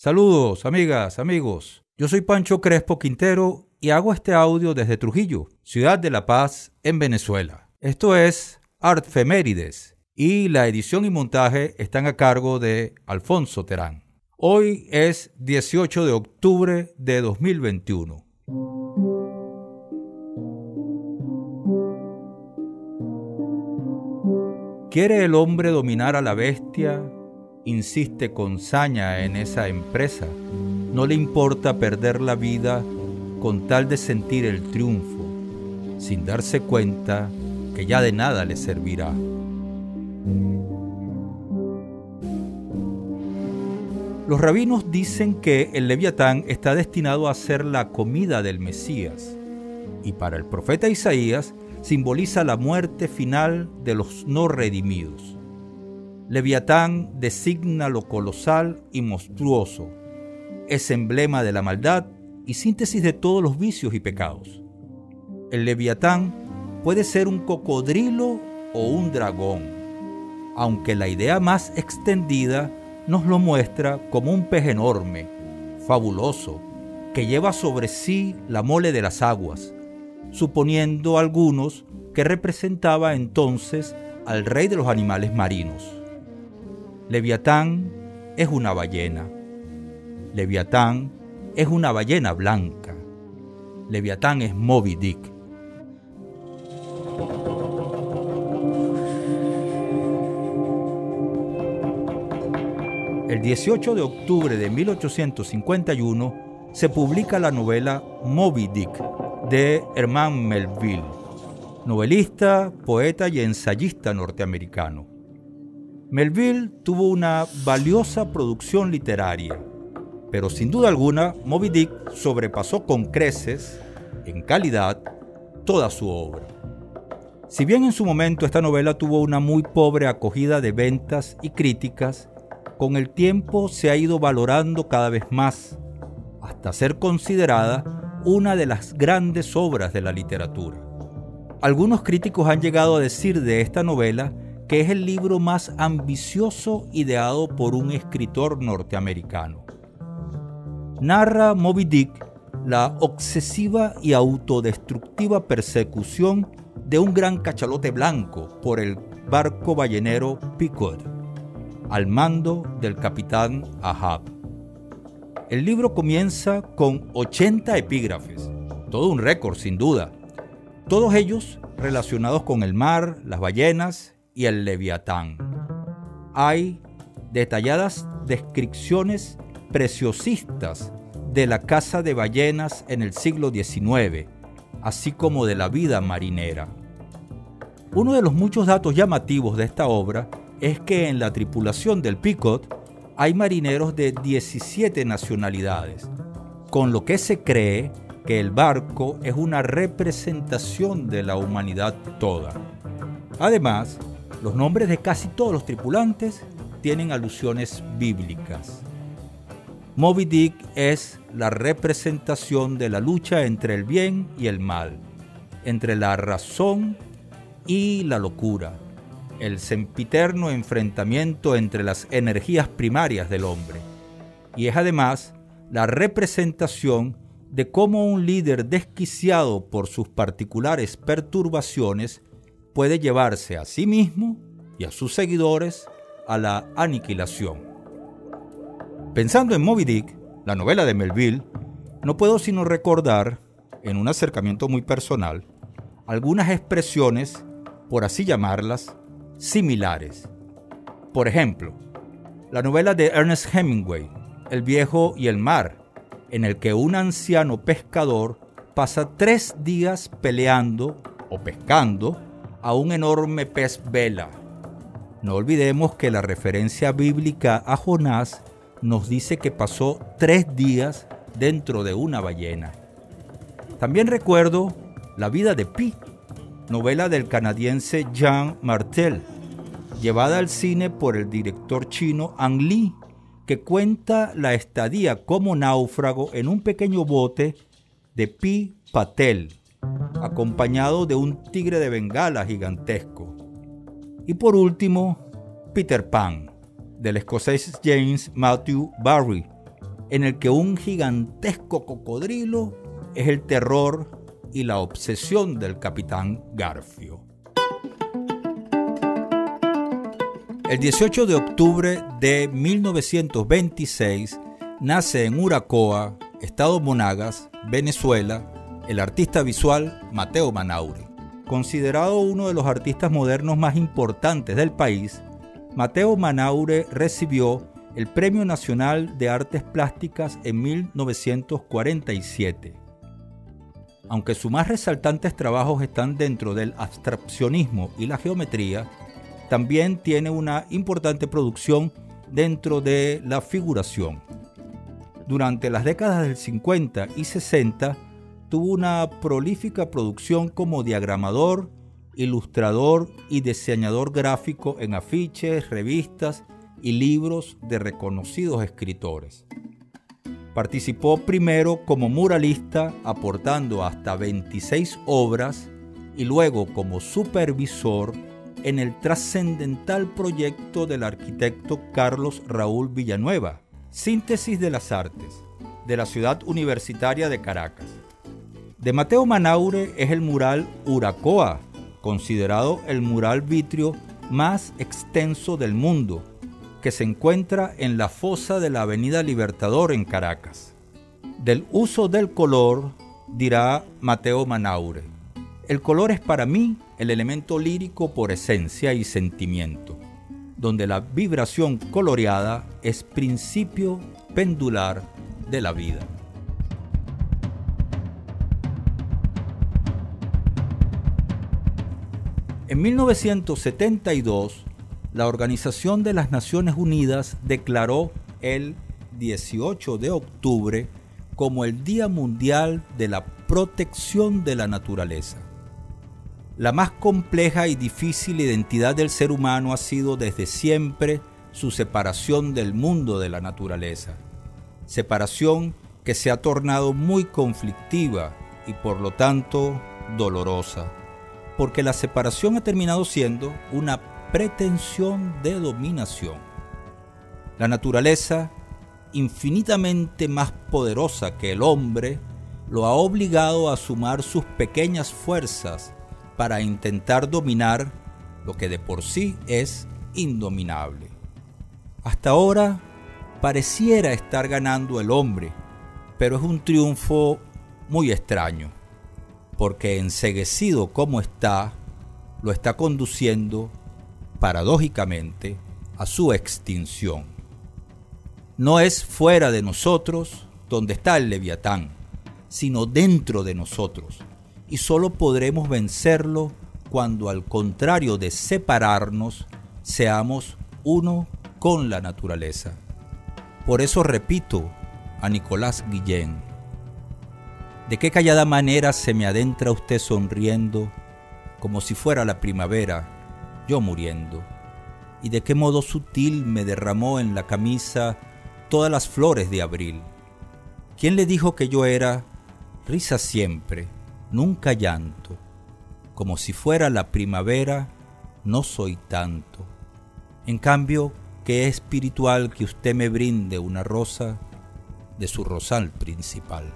Saludos, amigas, amigos. Yo soy Pancho Crespo Quintero y hago este audio desde Trujillo, ciudad de La Paz, en Venezuela. Esto es Artfemérides y la edición y montaje están a cargo de Alfonso Terán. Hoy es 18 de octubre de 2021. ¿Quiere el hombre dominar a la bestia insiste con saña en esa empresa. No le importa perder la vida con tal de sentir el triunfo, sin darse cuenta que ya de nada le servirá. Los rabinos dicen que el leviatán está destinado a ser la comida del Mesías, y para el profeta Isaías simboliza la muerte final de los no redimidos. Leviatán designa lo colosal y monstruoso. Es emblema de la maldad y síntesis de todos los vicios y pecados. El leviatán puede ser un cocodrilo o un dragón, aunque la idea más extendida nos lo muestra como un pez enorme, fabuloso, que lleva sobre sí la mole de las aguas, suponiendo algunos que representaba entonces al rey de los animales marinos. Leviatán es una ballena. Leviatán es una ballena blanca. Leviatán es Moby Dick. El 18 de octubre de 1851 se publica la novela Moby Dick de Herman Melville, novelista, poeta y ensayista norteamericano. Melville tuvo una valiosa producción literaria, pero sin duda alguna Moby Dick sobrepasó con creces, en calidad, toda su obra. Si bien en su momento esta novela tuvo una muy pobre acogida de ventas y críticas, con el tiempo se ha ido valorando cada vez más, hasta ser considerada una de las grandes obras de la literatura. Algunos críticos han llegado a decir de esta novela que es el libro más ambicioso ideado por un escritor norteamericano. Narra Moby Dick la obsesiva y autodestructiva persecución de un gran cachalote blanco por el barco ballenero Pequod, al mando del capitán Ahab. El libro comienza con 80 epígrafes, todo un récord sin duda, todos ellos relacionados con el mar, las ballenas y el leviatán. Hay detalladas descripciones preciosistas de la caza de ballenas en el siglo XIX, así como de la vida marinera. Uno de los muchos datos llamativos de esta obra es que en la tripulación del Picot hay marineros de 17 nacionalidades, con lo que se cree que el barco es una representación de la humanidad toda. Además, los nombres de casi todos los tripulantes tienen alusiones bíblicas. Moby Dick es la representación de la lucha entre el bien y el mal, entre la razón y la locura, el sempiterno enfrentamiento entre las energías primarias del hombre. Y es además la representación de cómo un líder desquiciado por sus particulares perturbaciones puede llevarse a sí mismo y a sus seguidores a la aniquilación. Pensando en Moby Dick, la novela de Melville, no puedo sino recordar, en un acercamiento muy personal, algunas expresiones, por así llamarlas, similares. Por ejemplo, la novela de Ernest Hemingway, El viejo y el mar, en el que un anciano pescador pasa tres días peleando o pescando a un enorme pez vela. No olvidemos que la referencia bíblica a Jonás nos dice que pasó tres días dentro de una ballena. También recuerdo La vida de Pi, novela del canadiense Jean Martel, llevada al cine por el director chino Ang Lee, que cuenta la estadía como náufrago en un pequeño bote de Pi Patel, acompañado de un tigre de bengala gigantesco. Y por último, Peter Pan, del escocés James Matthew Barry, en el que un gigantesco cocodrilo es el terror y la obsesión del capitán Garfio. El 18 de octubre de 1926 nace en Uracoa, Estado Monagas, Venezuela, el artista visual Mateo Manaure. Considerado uno de los artistas modernos más importantes del país, Mateo Manaure recibió el Premio Nacional de Artes Plásticas en 1947. Aunque sus más resaltantes trabajos están dentro del abstraccionismo y la geometría, también tiene una importante producción dentro de la figuración. Durante las décadas del 50 y 60 tuvo una prolífica producción como diagramador, ilustrador y diseñador gráfico en afiches, revistas y libros de reconocidos escritores. Participó primero como muralista aportando hasta 26 obras y luego como supervisor en el trascendental proyecto del arquitecto Carlos Raúl Villanueva, Síntesis de las Artes, de la ciudad universitaria de Caracas. De Mateo Manaure es el mural Uracoa, considerado el mural vitrio más extenso del mundo, que se encuentra en la fosa de la Avenida Libertador en Caracas. Del uso del color dirá Mateo Manaure. El color es para mí el elemento lírico por esencia y sentimiento, donde la vibración coloreada es principio pendular de la vida. En 1972, la Organización de las Naciones Unidas declaró el 18 de octubre como el Día Mundial de la Protección de la Naturaleza. La más compleja y difícil identidad del ser humano ha sido desde siempre su separación del mundo de la naturaleza. Separación que se ha tornado muy conflictiva y por lo tanto dolorosa, porque la separación ha terminado siendo una pretensión de dominación. La naturaleza, infinitamente más poderosa que el hombre, lo ha obligado a sumar sus pequeñas fuerzas para intentar dominar lo que de por sí es indominable. Hasta ahora pareciera estar ganando el hombre, pero es un triunfo muy extraño, porque enseguecido como está, lo está conduciendo paradójicamente a su extinción. No es fuera de nosotros donde está el leviatán, sino dentro de nosotros, y solo podremos vencerlo cuando al contrario de separarnos, seamos uno con la naturaleza. Por eso repito a Nicolás Guillén, ¿de qué callada manera se me adentra usted sonriendo como si fuera la primavera, yo muriendo? ¿Y de qué modo sutil me derramó en la camisa todas las flores de abril? ¿Quién le dijo que yo era risa siempre? nunca llanto, como si fuera la primavera, no soy tanto. En cambio, que espiritual que usted me brinde una rosa de su rosal principal.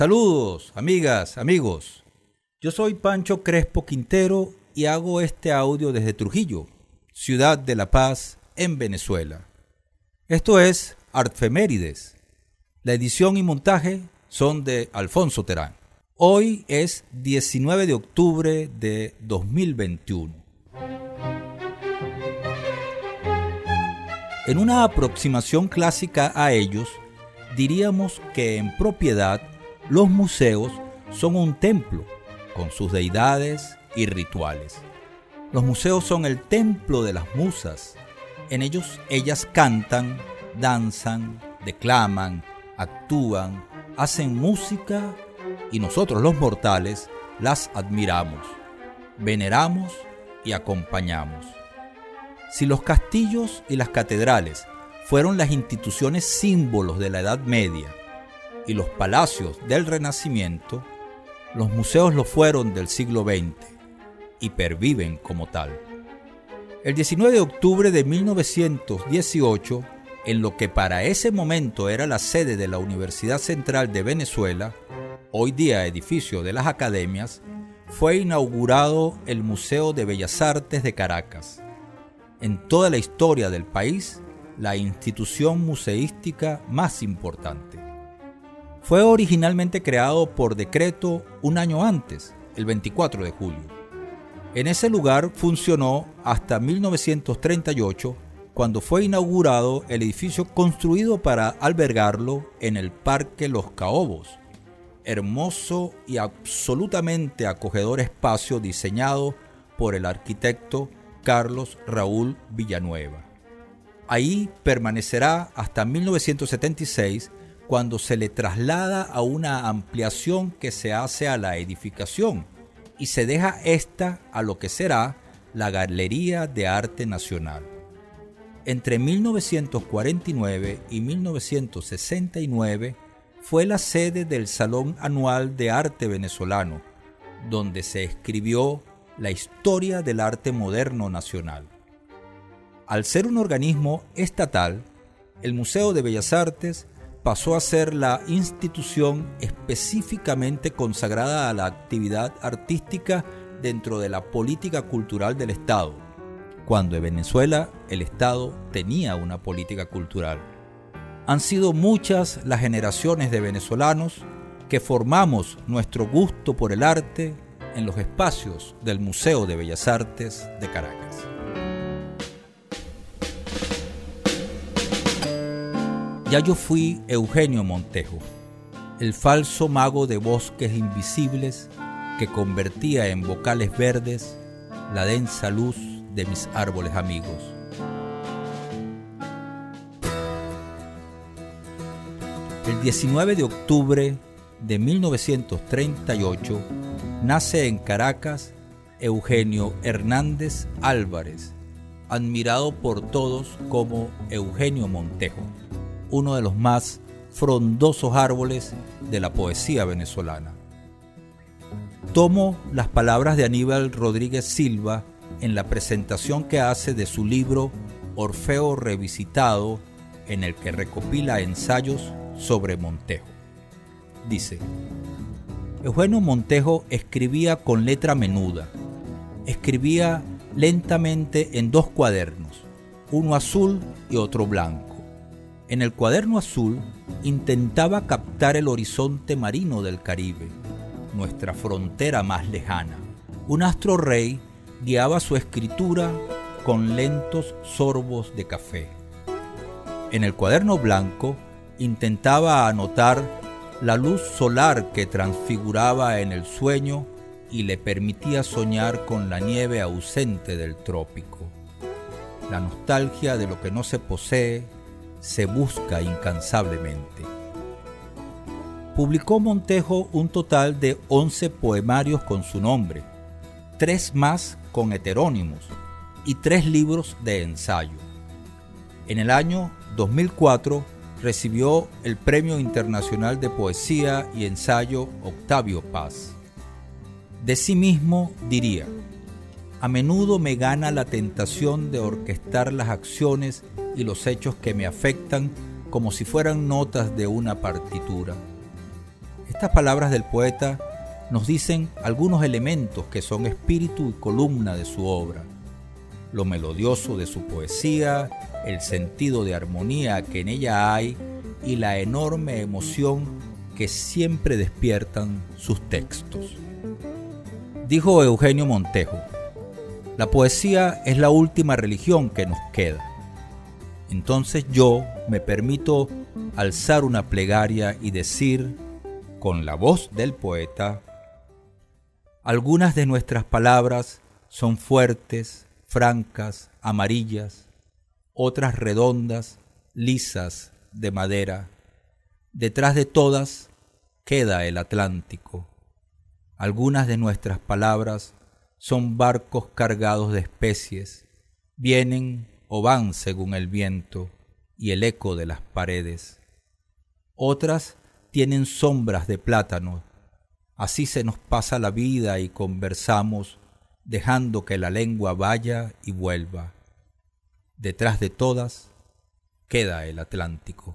Saludos, amigas, amigos. Yo soy Pancho Crespo Quintero y hago este audio desde Trujillo, ciudad de La Paz, en Venezuela. Esto es Artfemérides. La edición y montaje son de Alfonso Terán. Hoy es 19 de octubre de 2021. En una aproximación clásica a ellos, diríamos que en propiedad los museos son un templo con sus deidades y rituales. Los museos son el templo de las musas. En ellos ellas cantan, danzan, declaman, actúan, hacen música y nosotros los mortales las admiramos, veneramos y acompañamos. Si los castillos y las catedrales fueron las instituciones símbolos de la Edad Media y los palacios del Renacimiento, los museos lo fueron del siglo XX y perviven como tal. El 19 de octubre de 1918, en lo que para ese momento era la sede de la Universidad Central de Venezuela, hoy día edificio de las academias, fue inaugurado el Museo de Bellas Artes de Caracas. En toda la historia del país, la institución museística más importante. Fue originalmente creado por decreto un año antes, el 24 de julio. En ese lugar funcionó hasta 1938, cuando fue inaugurado el edificio construido para albergarlo en el Parque Los Caobos, hermoso y absolutamente acogedor espacio diseñado por el arquitecto Carlos Raúl Villanueva. Ahí permanecerá hasta 1976 cuando se le traslada a una ampliación que se hace a la edificación y se deja esta a lo que será la Galería de Arte Nacional. Entre 1949 y 1969 fue la sede del Salón Anual de Arte Venezolano, donde se escribió la historia del arte moderno nacional. Al ser un organismo estatal, el Museo de Bellas Artes pasó a ser la institución específicamente consagrada a la actividad artística dentro de la política cultural del Estado, cuando en Venezuela el Estado tenía una política cultural. Han sido muchas las generaciones de venezolanos que formamos nuestro gusto por el arte en los espacios del Museo de Bellas Artes de Caracas. Ya yo fui Eugenio Montejo, el falso mago de bosques invisibles que convertía en vocales verdes la densa luz de mis árboles amigos. El 19 de octubre de 1938 nace en Caracas Eugenio Hernández Álvarez, admirado por todos como Eugenio Montejo, uno de los más frondosos árboles de la poesía venezolana. Tomo las palabras de Aníbal Rodríguez Silva en la presentación que hace de su libro Orfeo Revisitado, en el que recopila ensayos sobre Montejo. Dice, Eugenio Montejo escribía con letra menuda, escribía lentamente en dos cuadernos, uno azul y otro blanco. En el cuaderno azul intentaba captar el horizonte marino del Caribe, nuestra frontera más lejana. Un astro rey guiaba su escritura con lentos sorbos de café. En el cuaderno blanco intentaba anotar la luz solar que transfiguraba en el sueño y le permitía soñar con la nieve ausente del trópico. La nostalgia de lo que no se posee se busca incansablemente. Publicó Montejo un total de 11 poemarios con su nombre, tres más con heterónimos y tres libros de ensayo. En el año 2004 recibió el Premio Internacional de Poesía y Ensayo Octavio Paz. De sí mismo diría, a menudo me gana la tentación de orquestar las acciones y los hechos que me afectan como si fueran notas de una partitura. Estas palabras del poeta nos dicen algunos elementos que son espíritu y columna de su obra. Lo melodioso de su poesía, el sentido de armonía que en ella hay y la enorme emoción que siempre despiertan sus textos. Dijo Eugenio Montejo, la poesía es la última religión que nos queda. Entonces yo me permito alzar una plegaria y decir, con la voz del poeta, algunas de nuestras palabras son fuertes, francas, amarillas, otras redondas, lisas, de madera. Detrás de todas queda el Atlántico. Algunas de nuestras palabras son barcos cargados de especies, vienen o van según el viento y el eco de las paredes. Otras tienen sombras de plátano. Así se nos pasa la vida y conversamos, dejando que la lengua vaya y vuelva. Detrás de todas queda el Atlántico.